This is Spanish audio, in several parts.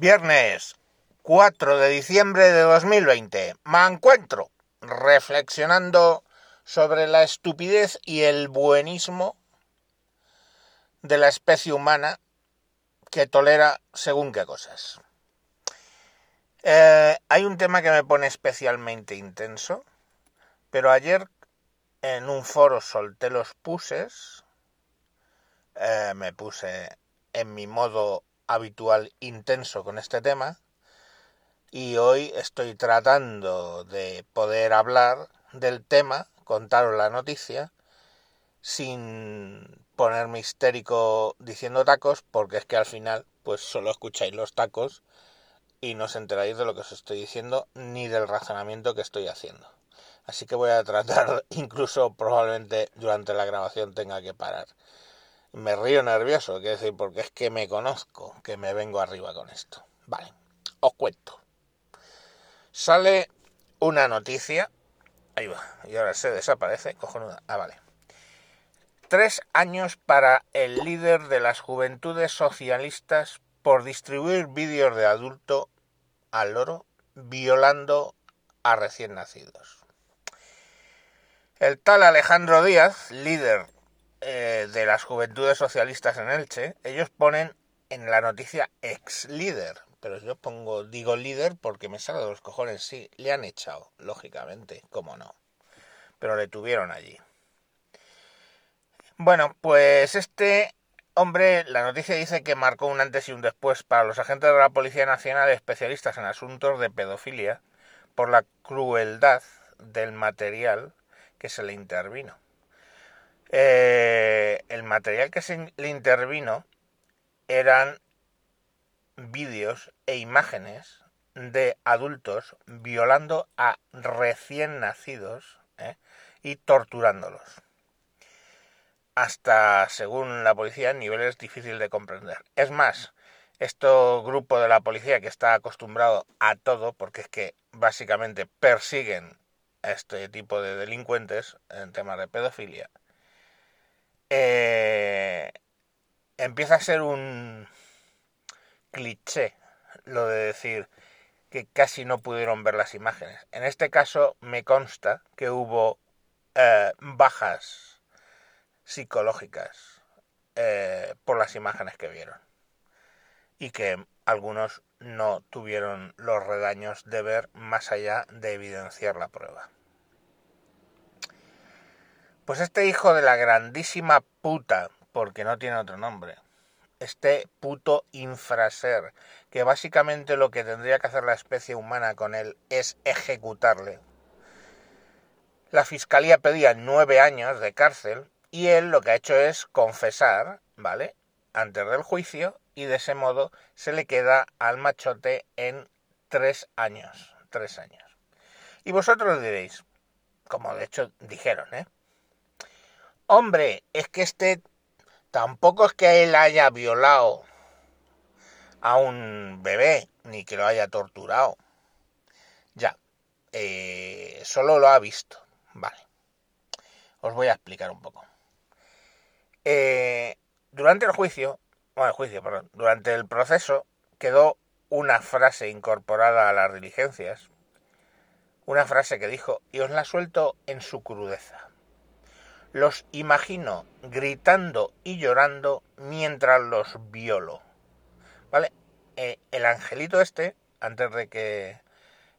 Viernes 4 de diciembre de 2020. Me encuentro reflexionando sobre la estupidez y el buenismo de la especie humana que tolera según qué cosas. Eh, hay un tema que me pone especialmente intenso, pero ayer en un foro solté los puses, eh, me puse en mi modo habitual intenso con este tema y hoy estoy tratando de poder hablar del tema, contaros la noticia, sin ponerme histérico diciendo tacos, porque es que al final pues solo escucháis los tacos y no os enteráis de lo que os estoy diciendo ni del razonamiento que estoy haciendo. Así que voy a tratar, incluso probablemente durante la grabación tenga que parar. Me río nervioso, quiero decir, porque es que me conozco, que me vengo arriba con esto. Vale, os cuento. Sale una noticia. Ahí va, y ahora se desaparece. Cojonuda. Ah, vale. Tres años para el líder de las juventudes socialistas por distribuir vídeos de adulto al loro violando a recién nacidos. El tal Alejandro Díaz, líder eh, de las juventudes socialistas en Elche, ellos ponen en la noticia ex líder, pero yo pongo, digo líder porque me sale de los cojones, sí, le han echado, lógicamente, cómo no, pero le tuvieron allí. Bueno, pues este hombre, la noticia dice que marcó un antes y un después para los agentes de la Policía Nacional especialistas en asuntos de pedofilia por la crueldad del material que se le intervino. Eh, el material que se le intervino eran vídeos e imágenes de adultos violando a recién nacidos ¿eh? y torturándolos. Hasta, según la policía, niveles difíciles de comprender. Es más, este grupo de la policía que está acostumbrado a todo, porque es que básicamente persiguen este tipo de delincuentes en temas de pedofilia, eh, empieza a ser un cliché lo de decir que casi no pudieron ver las imágenes. En este caso me consta que hubo eh, bajas psicológicas eh, por las imágenes que vieron y que algunos no tuvieron los redaños de ver más allá de evidenciar la prueba. Pues este hijo de la grandísima puta, porque no tiene otro nombre, este puto infraser, que básicamente lo que tendría que hacer la especie humana con él es ejecutarle. La fiscalía pedía nueve años de cárcel y él lo que ha hecho es confesar, ¿vale? Antes del juicio y de ese modo se le queda al machote en tres años. Tres años. Y vosotros diréis, como de hecho dijeron, ¿eh? Hombre, es que este tampoco es que él haya violado a un bebé, ni que lo haya torturado. Ya, eh, solo lo ha visto. Vale. Os voy a explicar un poco. Eh, durante el juicio, bueno, el juicio, perdón, durante el proceso quedó una frase incorporada a las diligencias, una frase que dijo, y os la suelto en su crudeza. Los imagino gritando y llorando mientras los violo. ¿Vale? Eh, el angelito este, antes de que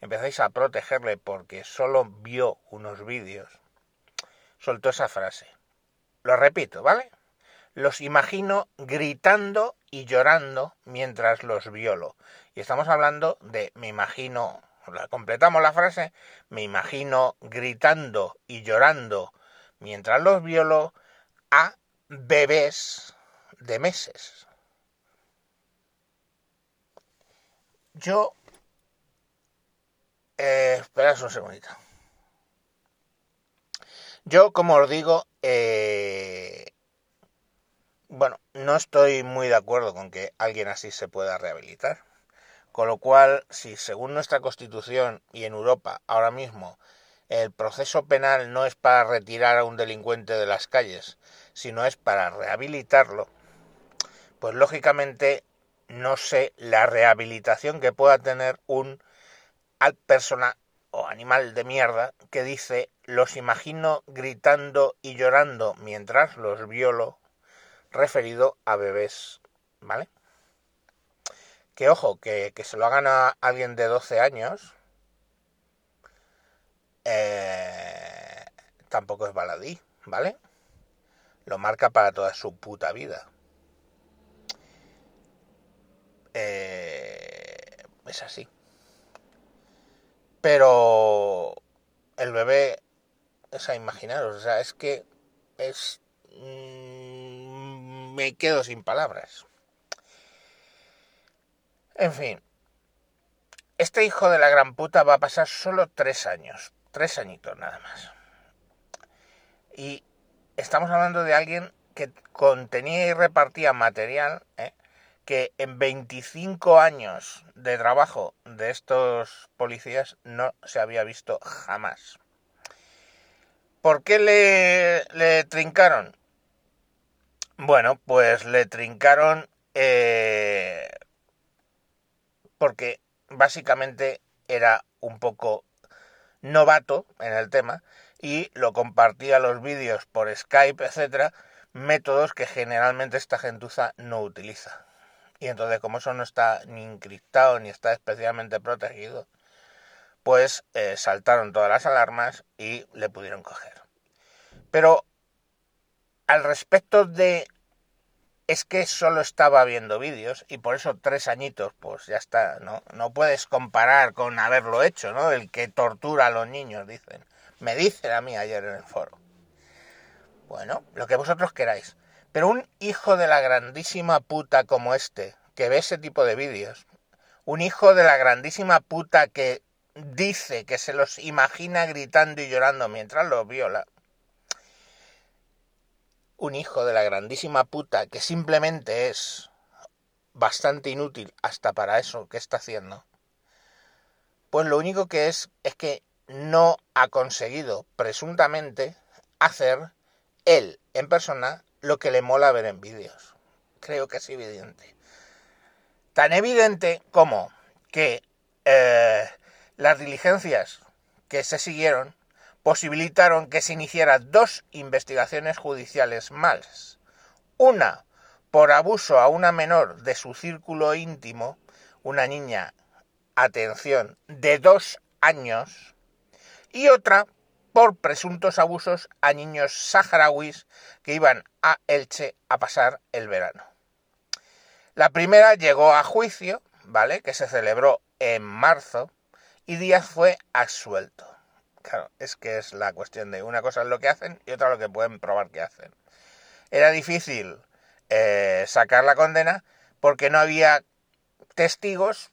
empezáis a protegerle porque solo vio unos vídeos, soltó esa frase. Lo repito, ¿vale? Los imagino gritando y llorando mientras los violo. Y estamos hablando de me imagino, completamos la frase, me imagino gritando y llorando mientras los violó a bebés de meses. Yo... Eh, esperad un segundito. Yo, como os digo, eh, bueno, no estoy muy de acuerdo con que alguien así se pueda rehabilitar. Con lo cual, si según nuestra Constitución y en Europa ahora mismo el proceso penal no es para retirar a un delincuente de las calles, sino es para rehabilitarlo, pues lógicamente no sé la rehabilitación que pueda tener un persona o animal de mierda que dice los imagino gritando y llorando mientras los violo referido a bebés, ¿vale? Que ojo, que, se lo hagan a alguien de 12 años eh, tampoco es baladí, ¿vale? Lo marca para toda su puta vida. Eh, es así. Pero el bebé, es a imaginaros, o sea, es que es... Mm, me quedo sin palabras. En fin, este hijo de la gran puta va a pasar solo tres años, tres añitos nada más. Y estamos hablando de alguien que contenía y repartía material ¿eh? que en 25 años de trabajo de estos policías no se había visto jamás. ¿Por qué le, le trincaron? Bueno, pues le trincaron eh, porque básicamente era un poco novato en el tema y lo compartía los vídeos por Skype, etcétera, métodos que generalmente esta gentuza no utiliza. Y entonces, como eso no está ni encriptado ni está especialmente protegido, pues eh, saltaron todas las alarmas y le pudieron coger. Pero al respecto de es que solo estaba viendo vídeos y por eso tres añitos, pues ya está, ¿no? No puedes comparar con haberlo hecho, ¿no? El que tortura a los niños, dicen. Me dicen a mí ayer en el foro. Bueno, lo que vosotros queráis. Pero un hijo de la grandísima puta como este, que ve ese tipo de vídeos, un hijo de la grandísima puta que dice que se los imagina gritando y llorando mientras los viola, un hijo de la grandísima puta que simplemente es bastante inútil hasta para eso que está haciendo, pues lo único que es es que no ha conseguido presuntamente hacer él en persona lo que le mola ver en vídeos. Creo que es evidente. Tan evidente como que eh, las diligencias que se siguieron posibilitaron que se iniciaran dos investigaciones judiciales más. Una por abuso a una menor de su círculo íntimo, una niña, atención, de dos años, y otra por presuntos abusos a niños saharauis que iban a Elche a pasar el verano. La primera llegó a juicio, ¿vale? Que se celebró en marzo y Díaz fue absuelto. Claro, es que es la cuestión de una cosa lo que hacen y otra lo que pueden probar que hacen. Era difícil eh, sacar la condena porque no había testigos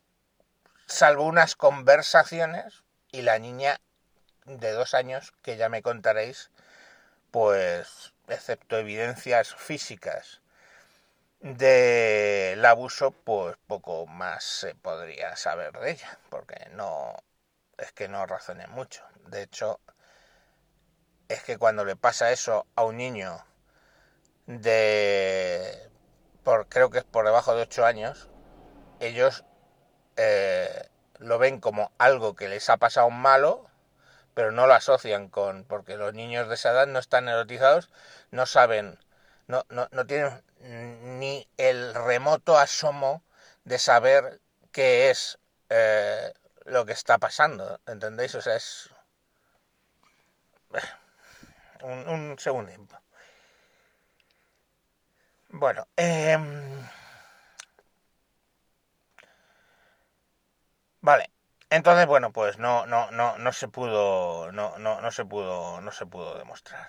salvo unas conversaciones y la niña de dos años, que ya me contaréis, pues, excepto evidencias físicas del abuso, pues poco más se podría saber de ella, porque no, es que no razoné mucho. De hecho, es que cuando le pasa eso a un niño de, por, creo que es por debajo de ocho años, ellos eh, lo ven como algo que les ha pasado malo pero no lo asocian con, porque los niños de esa edad no están erotizados, no saben, no, no, no tienen ni el remoto asomo de saber qué es eh, lo que está pasando, ¿entendéis? O sea, es... Un, un segundo. Bueno, eh... vale. Entonces, bueno, pues no, no, no, no se pudo, no, no, no se pudo, no se pudo demostrar.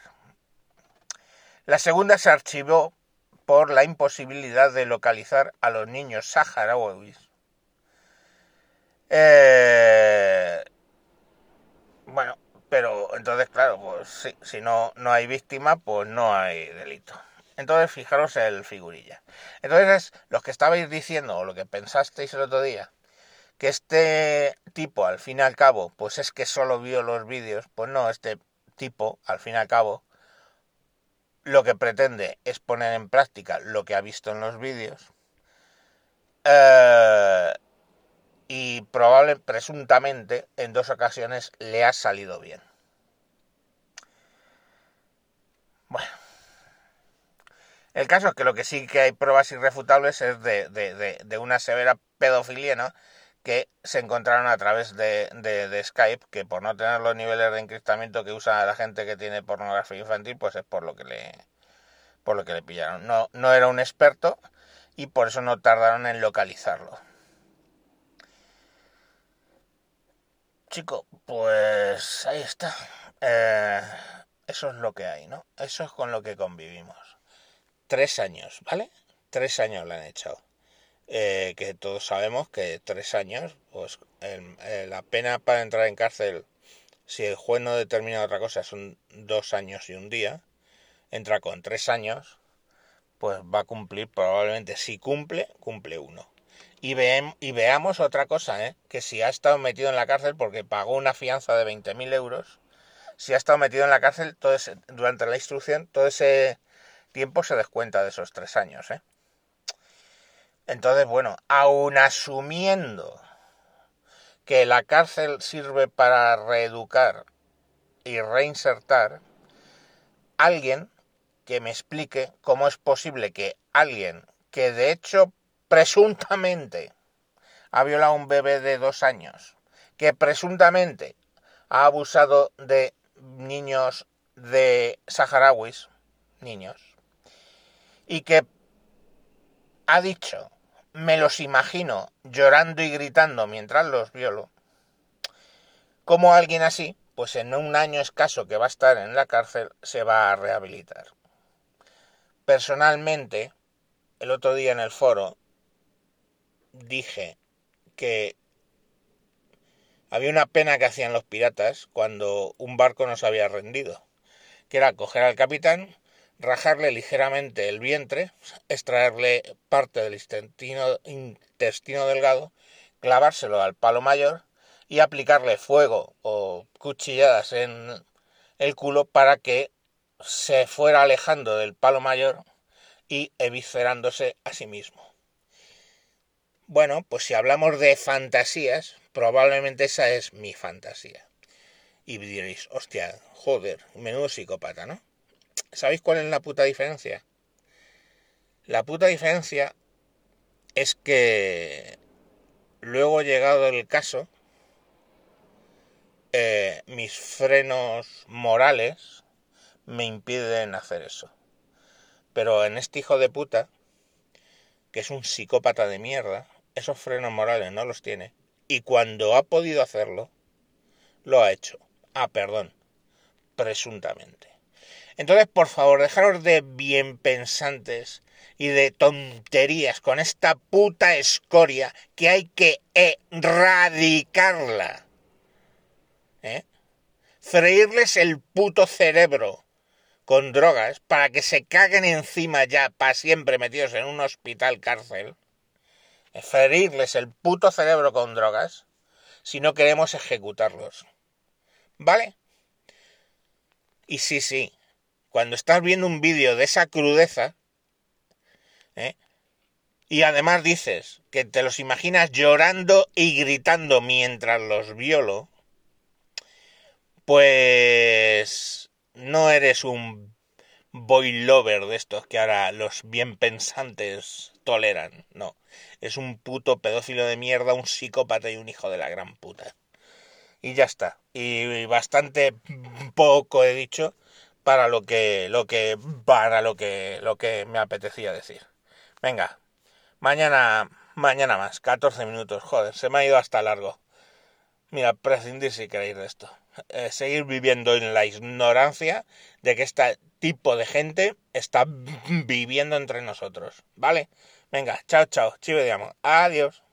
La segunda se archivó por la imposibilidad de localizar a los niños saharauis. Eh, bueno, pero entonces, claro, pues sí, si no, no hay víctima, pues no hay delito. Entonces, fijaros el figurilla. Entonces, los que estabais diciendo, o lo que pensasteis el otro día, que este tipo al fin y al cabo pues es que solo vio los vídeos pues no este tipo al fin y al cabo lo que pretende es poner en práctica lo que ha visto en los vídeos Eh, y probable, presuntamente, en dos ocasiones le ha salido bien. El caso es que lo que sí que hay pruebas irrefutables es de, de, de, una severa pedofilia, ¿no? Que se encontraron a través de, Skype, que por no tener los niveles de encriptamiento que usa la gente que tiene pornografía infantil, pues es por lo que le, por lo que le pillaron. No, no era un experto y por eso no tardaron en localizarlo. Chico, pues ahí está. Eh, eso es lo que hay, ¿no? Eso es con lo que convivimos. Tres años, ¿vale? Tres años le han echado. Eh, que todos sabemos que tres años, pues la pena para entrar en cárcel, si el juez no determina otra cosa, son dos años y un día. Entra con tres años, pues va a cumplir probablemente, si cumple, cumple uno. Y, y veamos otra cosa, ¿eh? que si ha estado metido en la cárcel porque pagó una fianza de 20.000 euros, si ha estado metido en la cárcel durante la instrucción, todo ese tiempo se descuenta de esos tres años. ¿eh? Entonces, bueno, aun asumiendo que la cárcel sirve para reeducar y reinsertar, alguien que me explique cómo es posible que alguien que de hecho presuntamente ha violado a un bebé de dos años, que presuntamente ha abusado de niños de saharauis, niños, y que ha dicho, me los imagino llorando y gritando mientras los violo, como alguien así, pues en un año escaso que va a estar en la cárcel, se va a rehabilitar. Personalmente, el otro día en el foro, dije que había una pena que hacían los piratas cuando un barco no se había rendido, que era coger al capitán, rajarle ligeramente el vientre, extraerle parte del intestino, delgado, clavárselo al palo mayor y aplicarle fuego o cuchilladas en el culo para que se fuera alejando del palo mayor y eviscerándose a sí mismo. Bueno, pues si hablamos de fantasías, probablemente esa es mi fantasía. Y diréis, hostia, joder, menudo psicópata, ¿no? ¿Sabéis cuál es la puta diferencia? La puta diferencia es que luego llegado el caso, eh, mis frenos morales me impiden hacer eso. Pero en este hijo de puta, que es un psicópata de mierda, esos frenos morales no los tiene. Y cuando ha podido hacerlo, lo ha hecho. Ah, perdón, presuntamente. Entonces, por favor, dejaros de bien pensantes y de tonterías con esta puta escoria que hay que erradicarla. ¿Eh? Freírles el puto cerebro con drogas para que se caguen encima ya para siempre metidos en un hospital cárcel, ferirles el puto cerebro con drogas si no queremos ejecutarlos. ¿Vale? Y sí, sí, cuando estás viendo un vídeo de esa crudeza, ¿eh? y además dices que te los imaginas llorando y gritando mientras los violo, pues no eres un boy lover de estos que ahora los bien pensantes toleran, no. Es un puto pedófilo de mierda, un psicópata y un hijo de la gran puta. Y ya está. Y bastante poco he dicho para lo que lo que para lo que lo que me apetecía decir. Venga. Mañana mañana más, 14 minutos, joder, se me ha ido hasta largo. Mira, prescindir si queréis de esto. Eh, seguir viviendo en la ignorancia de que este tipo de gente está viviendo entre nosotros. ¿Vale? Venga, chao, chao. Chivo de Adiós.